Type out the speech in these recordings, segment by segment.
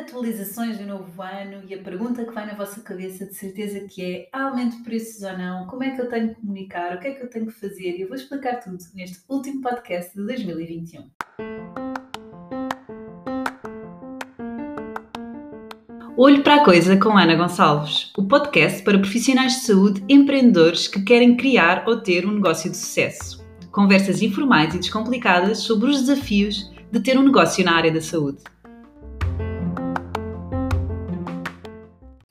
atualizações do novo ano e a pergunta que vai na vossa cabeça de certeza que é aumento de preços ou não, como é que eu tenho que comunicar, o que é que eu tenho que fazer e eu vou explicar tudo neste último podcast de 2021. Olho para a Coisa com Ana Gonçalves, o podcast para profissionais de saúde empreendedores que querem criar ou ter um negócio de sucesso. Conversas informais e descomplicadas sobre os desafios de ter um negócio na área da saúde.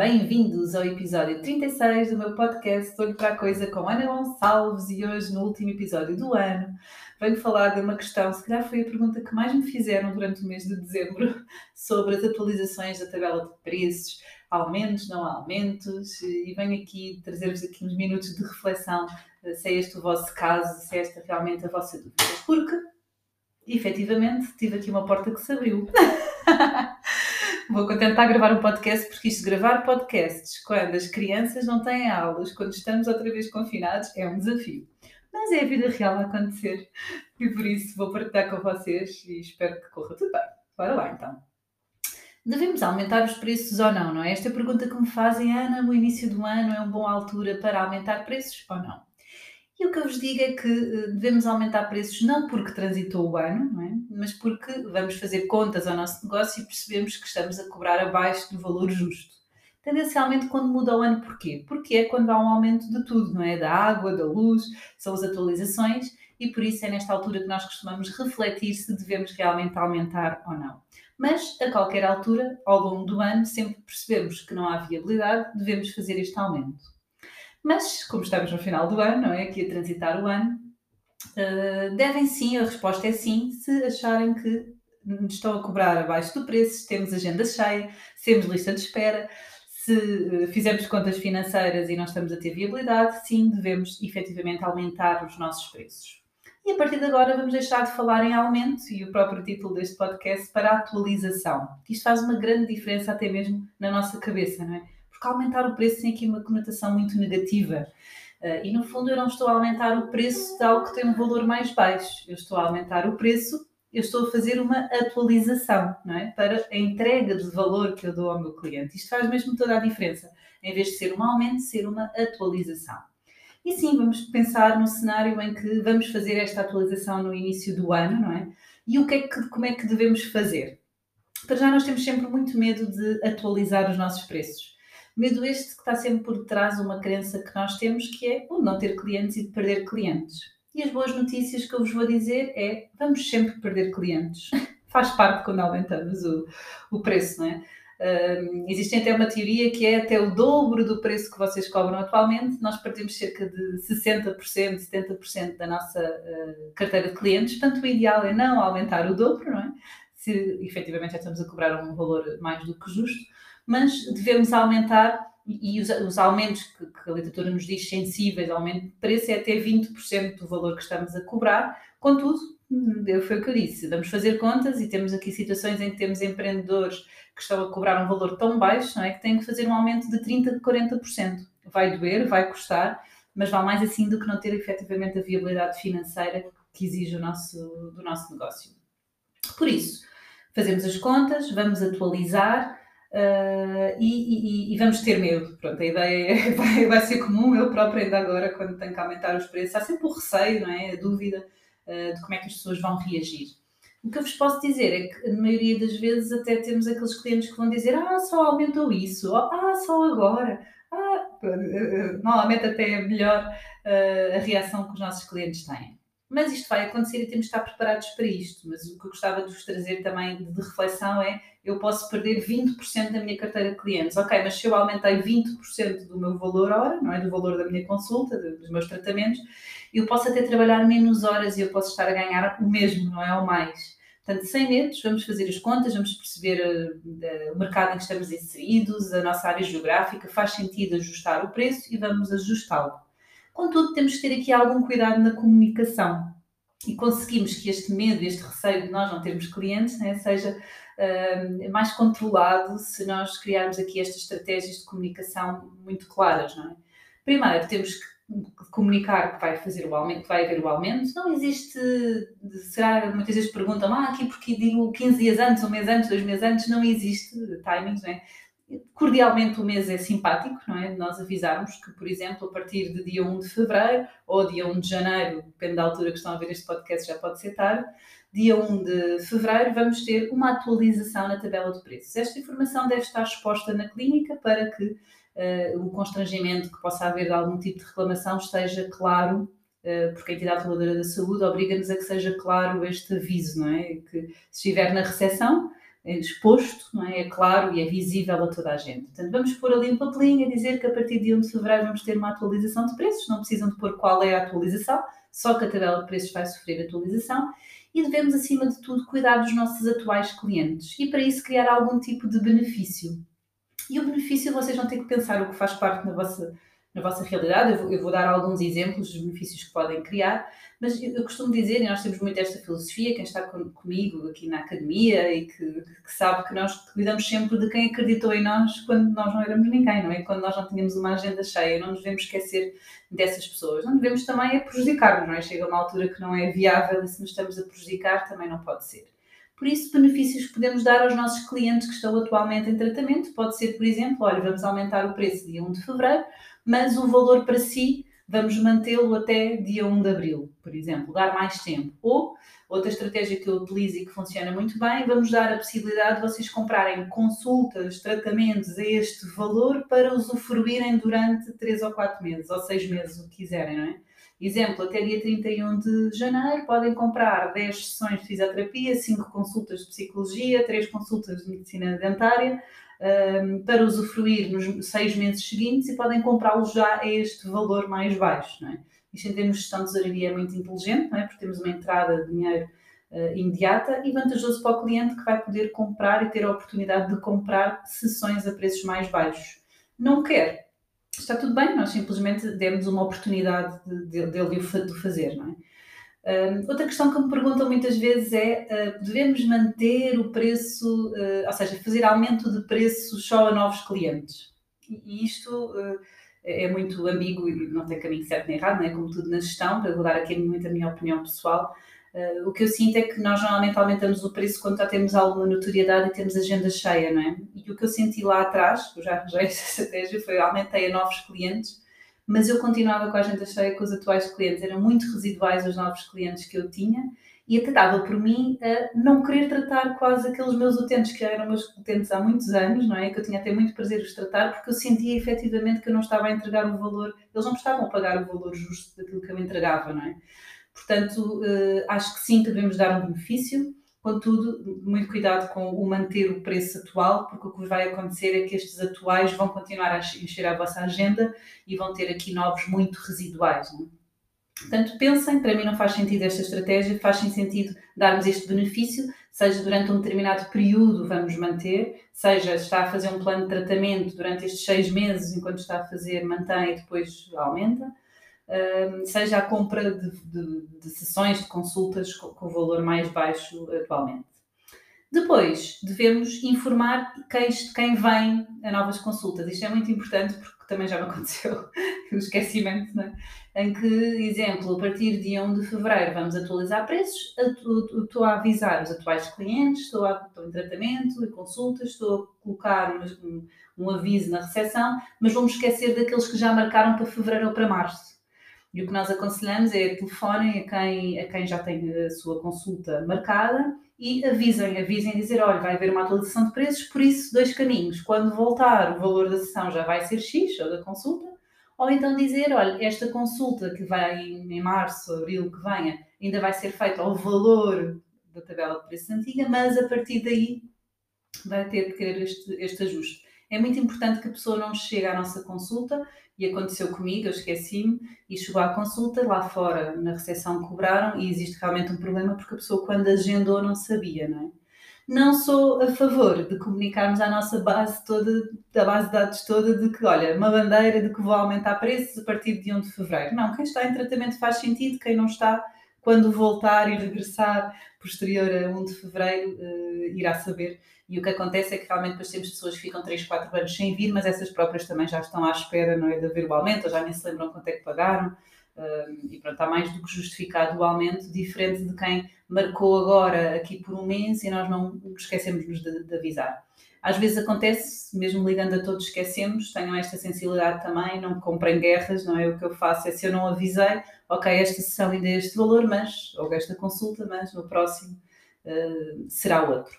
Bem-vindos ao episódio 36 do meu podcast Olho para a Coisa com Ana Gonçalves e hoje, no último episódio do ano, venho falar de uma questão, se calhar foi a pergunta que mais me fizeram durante o mês de dezembro, sobre as atualizações da tabela de preços, aumentos, não aumentos, e venho aqui trazer-vos aqui uns minutos de reflexão se é este o vosso caso, se é esta realmente a vossa dúvida. Porque, efetivamente, tive aqui uma porta que se abriu. Vou tentar gravar um podcast, porque isto de gravar podcasts quando as crianças não têm aulas, quando estamos outra vez confinados, é um desafio. Mas é a vida real a acontecer e por isso vou partilhar com vocês e espero que corra tudo bem. Bora lá então. Devemos aumentar os preços ou não, não é? Esta é pergunta que me fazem, Ana, o início do ano é uma boa altura para aumentar preços ou não? E o que eu vos digo é que eh, devemos aumentar preços não porque transitou o ano, é? mas porque vamos fazer contas ao nosso negócio e percebemos que estamos a cobrar abaixo do valor justo. Tendencialmente, quando muda o ano, porquê? Porque é quando há um aumento de tudo, não é? Da água, da luz, são as atualizações e por isso é nesta altura que nós costumamos refletir se devemos realmente aumentar ou não. Mas a qualquer altura, ao longo do ano, sempre percebemos que não há viabilidade, devemos fazer este aumento. Mas, como estamos no final do ano, não é? Aqui a transitar o ano, uh, devem sim, a resposta é sim, se acharem que estão a cobrar abaixo do preço, se temos agenda cheia, se temos lista de espera, se uh, fizermos contas financeiras e não estamos a ter viabilidade, sim, devemos efetivamente aumentar os nossos preços. E a partir de agora vamos deixar de falar em aumento e o próprio título deste podcast para atualização. Isto faz uma grande diferença até mesmo na nossa cabeça, não é? Porque aumentar o preço tem aqui uma conotação muito negativa. Uh, e no fundo eu não estou a aumentar o preço de algo que tem um valor mais baixo, eu estou a aumentar o preço, eu estou a fazer uma atualização não é? para a entrega de valor que eu dou ao meu cliente. Isto faz mesmo toda a diferença. Em vez de ser um aumento, ser uma atualização. E sim, vamos pensar no cenário em que vamos fazer esta atualização no início do ano, não é? E o que é que, como é que devemos fazer? Para já nós temos sempre muito medo de atualizar os nossos preços. Medo este que está sempre por trás uma crença que nós temos, que é o não ter clientes e de perder clientes. E as boas notícias que eu vos vou dizer é: vamos sempre perder clientes. Faz parte quando aumentamos o, o preço, não é? Uh, existe até uma teoria que é até o dobro do preço que vocês cobram atualmente, nós perdemos cerca de 60%, 70% da nossa uh, carteira de clientes, portanto o ideal é não aumentar o dobro, não é? Se efetivamente já estamos a cobrar um valor mais do que justo, mas devemos aumentar, e os, os aumentos que, que, a literatura nos diz sensíveis, aumento de preço, é até 20% do valor que estamos a cobrar. Contudo, hum, foi o que eu disse, vamos fazer contas e temos aqui situações em que temos empreendedores que estão a cobrar um valor tão baixo, não é? Que têm que fazer um aumento de 30%, 40%. Vai doer, vai custar, mas vale mais assim do que não ter efetivamente a viabilidade financeira que exige o nosso, do nosso negócio. Por isso, fazemos as contas, vamos atualizar, Uh, e, e, e, vamos ter medo. Pronto, a ideia é, vai, vai, ser comum. Eu próprio, ainda agora, quando tenho que aumentar os preços, há sempre o receio, não é? a dúvida uh, de como é que as pessoas vão reagir. O que eu vos posso dizer é que, na maioria das vezes, até temos aqueles clientes que vão dizer: Ah, só aumentou isso, ah, só agora. Ah, normalmente, até é melhor uh, a reação que os nossos clientes têm. Mas isto vai acontecer e temos de estar preparados para isto. Mas o que eu gostava de vos trazer também de reflexão é: eu posso perder 20% da minha carteira de clientes. Ok, mas se eu aumentei 20% do meu valor hora, não é? Do valor da minha consulta, dos meus tratamentos, eu posso até trabalhar menos horas e eu posso estar a ganhar o mesmo, não é? Ou mais. Portanto, sem medos, vamos fazer as contas, vamos perceber uh, o mercado em que estamos inseridos, a nossa área geográfica, faz sentido ajustar o preço e vamos ajustá-lo. Contudo, temos que ter aqui algum cuidado na comunicação e conseguimos que este medo, este receio de nós não termos clientes, né, seja uh, mais controlado se nós criarmos aqui estas estratégias de comunicação muito claras, não é? Primeiro, temos que comunicar que vai fazer o aumento, que vai haver o aumento. Não existe, será, muitas vezes perguntam, ah, aqui porque digo 15 dias antes, um mês antes, dois meses antes, não existe timings, não é? Cordialmente o mês é simpático, não é? Nós avisarmos que, por exemplo, a partir de dia 1 de fevereiro ou dia 1 de janeiro, depende da altura que estão a ver este podcast, já pode ser tarde, dia 1 de fevereiro, vamos ter uma atualização na tabela de preços. Esta informação deve estar exposta na clínica para que uh, o constrangimento que possa haver de algum tipo de reclamação esteja claro, uh, porque a entidade reguladora da saúde obriga-nos a que seja claro este aviso, não é? Que se estiver na recepção, exposto, não é? é claro e é visível a toda a gente. Portanto, vamos pôr ali um papelinho a dizer que a partir de 1 de fevereiro vamos ter uma atualização de preços, não precisam de pôr qual é a atualização, só que a tabela de preços vai sofrer atualização e devemos, acima de tudo, cuidar dos nossos atuais clientes e, para isso, criar algum tipo de benefício. E o benefício vocês vão ter que pensar o que faz parte na vossa, na vossa realidade. Eu vou, eu vou dar alguns exemplos dos benefícios que podem criar, mas eu, eu, costumo dizer, e nós temos muito esta filosofia, quem está com, comigo aqui na academia e que, que, sabe que nós cuidamos sempre de quem acreditou em nós quando nós não éramos ninguém, não é? Quando nós não tínhamos uma agenda cheia, não nos devemos esquecer dessas pessoas. Não devemos também é prejudicar-nos, não é? Chega uma altura que não é viável e se nos estamos a prejudicar também não pode ser. Por isso, benefícios que podemos dar aos nossos clientes que estão atualmente em tratamento pode ser, por exemplo, olha, vamos aumentar o preço dia 1 de fevereiro, mas o valor para si vamos mantê-lo até dia 1 de abril, por exemplo, dar mais tempo. Ou, outra estratégia que eu utilizo e que funciona muito bem, vamos dar a possibilidade de vocês comprarem consultas, tratamentos a este valor para usufruírem durante 3 ou 4 meses, ou 6 meses, o que quiserem, não é? Exemplo, até dia 31 de janeiro podem comprar 10 sessões de fisioterapia, 5 consultas de psicologia, 3 consultas de medicina dentária um, para usufruir nos 6 meses seguintes e podem comprá-los já a este valor mais baixo. Não é? Isto em termos de gestão de tesouraria é muito inteligente, não é? porque temos uma entrada de dinheiro uh, imediata e vantajoso para o cliente que vai poder comprar e ter a oportunidade de comprar sessões a preços mais baixos. Não quer? Está tudo bem, nós simplesmente demos uma oportunidade dele de, de, de, fazer, não é? Outra questão que me perguntam muitas vezes é: uh, devemos manter o preço, uh, ou seja, fazer aumento de preço só a novos clientes? E, isto uh, é muito ambíguo e não tem caminho certo nem errado, não é? como tudo na gestão, para dar aqui muito a minha opinião pessoal. Uh, o que eu sinto é que nós normalmente aumentamos o preço quando já temos alguma notoriedade e temos agenda cheia, não é? E o que eu senti lá atrás, eu já arranjei essa estratégia, foi aumentei a novos clientes, mas eu continuava com a agenda cheia com os atuais clientes, eram muito residuais os novos clientes que eu tinha e até dava por mim a não querer tratar quase aqueles meus utentes que já eram meus utentes há muitos anos, não é? Que eu tinha até muito prazer de tratar porque eu sentia efetivamente que eu não estava a entregar o valor, eles não estavam a pagar o valor justo daquilo que eu entregava, não é? Portanto, uh, acho que sim, devemos dar um benefício, contudo, muito cuidado com o manter o preço atual, porque o que vai acontecer é que estes atuais vão continuar a encher a vossa agenda e vão ter aqui novos muito residuais. Não? É? Portanto, pensem, para mim não faz sentido esta estratégia, faz sentido darmos este benefício, seja durante um determinado período vamos manter, seja está a fazer um plano de tratamento durante estes seis meses, enquanto está a fazer, mantém e depois aumenta seja a compra de, de, de sessões de consultas com, com valor mais baixo atualmente. Depois, devemos informar quem, quem vem a novas consultas. Isto é muito importante porque também já me aconteceu o esquecimento, é? em que, exemplo, a partir de 1 de fevereiro vamos atualizar preços, estou a avisar os atuais clientes, estou, a, estou em tratamento e consultas, estou a colocar um, um aviso na recepção, mas vamos esquecer daqueles que já marcaram para fevereiro ou para março. E o que nós aconselhamos é telefonem a quem, a quem já tem a sua consulta marcada e avisem, avisem dizer, olha, vai haver uma atualização de preços, por isso dois caminhos. Quando voltar, o valor da sessão já vai ser X, ou da consulta, ou então dizer, olha, esta consulta que vai em março, abril que venha, ainda vai ser feita ao valor da tabela de preços antiga, mas a partir daí vai ter que ter este, este ajuste. É muito importante que a pessoa não chegue à nossa consulta e aconteceu comigo, eu esqueci-me e chegou à consulta, lá fora na recepção cobraram e existe realmente um problema porque a pessoa quando agendou não sabia, não é? Não sou a favor de comunicarmos à nossa base toda, da base de dados toda, de que, olha, uma bandeira de que vou aumentar preços a partir de 1 de fevereiro. Não, quem está em tratamento faz sentido, quem não está, quando voltar e regressar posterior a 1 de fevereiro, uh, irá saber E o que acontece é que realmente depois temos pessoas que ficam 3, 4 anos sem vir, mas essas próprias também já estão à espera não é, de haver o aumento, ou já nem se lembram quanto é que pagaram. Uh, e pronto, está mais do que justificado o aumento, diferente de quem marcou agora aqui por um mês e nós não esquecemos-nos de, de avisar. Às vezes acontece, mesmo ligando a todos, esquecemos, tenham esta sensibilidade também, não comprem guerras, não é? O que eu faço é se eu não avisei, ok, esta sessão ainda é este valor, mas, ou esta consulta, mas no próximo uh, será outro.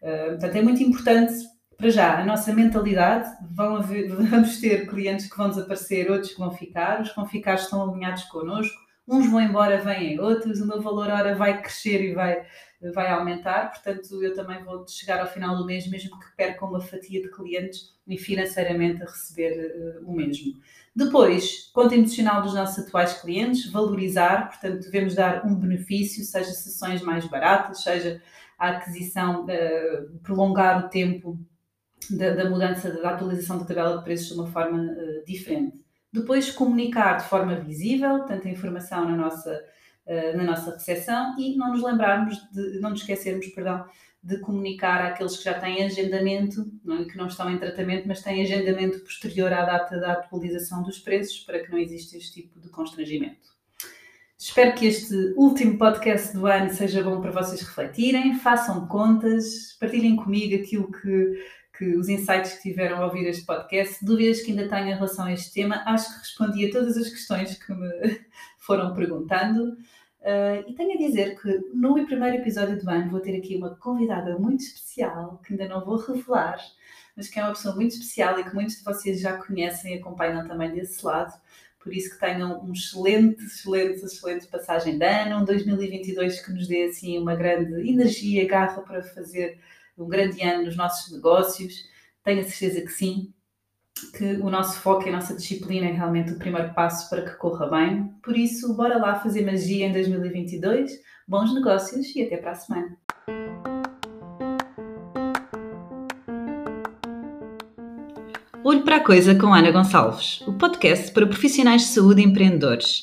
Uh, portanto, é muito importante, para já, a nossa mentalidade. Haver, vamos ter clientes que vão desaparecer, outros que vão ficar. Os que vão ficar estão alinhados connosco. Uns vão embora, vêm outros. O meu valor hora vai crescer e vai, vai aumentar. Portanto, eu também vou chegar ao final do mês, mesmo que perca uma fatia de clientes e financeiramente a receber uh, o mesmo. Depois, conta emocional dos nossos atuais clientes, valorizar, portanto, devemos dar um benefício, seja sessões mais baratas, seja a aquisição, uh, prolongar o tempo da, da, mudança, da atualização da tabela de preços de uma forma uh, diferente. Depois, comunicar de forma visível, tanta informação na nossa, uh, na nossa recepção e não nos lembrarmos, de, não nos esquecermos, perdão, de comunicar àqueles que já têm agendamento, não, é, que não estão em tratamento, mas têm agendamento posterior à data da atualização dos preços, para que não exista este tipo de constrangimento. Espero que este último podcast do ano seja bom para vocês refletirem, façam contas, partilhem comigo aquilo que, que os insights que tiveram a ouvir este podcast, dúvidas que ainda tenham em relação a este tema. Acho que respondi a todas as questões que me foram perguntando. Uh, e tenho a dizer que no primeiro episódio do ano vou ter aqui uma convidada muito especial, que ainda não vou revelar, mas que é uma pessoa muito especial e que muitos de vocês já conhecem e acompanham também desse lado. Por isso que tenham um excelente, excelente, excelente passagem de ano, um 2022 que nos dê assim uma grande energia, garra para fazer um grande ano nos nossos negócios. Tenho a certeza que sim, que o nosso foco e a nossa disciplina é realmente o primeiro passo para que corra bem. Por isso, bora lá fazer magia em 2022. Bons negócios e até para a semana. Olho para a Coisa com Ana Gonçalves, o podcast para profissionais de saúde e empreendedores.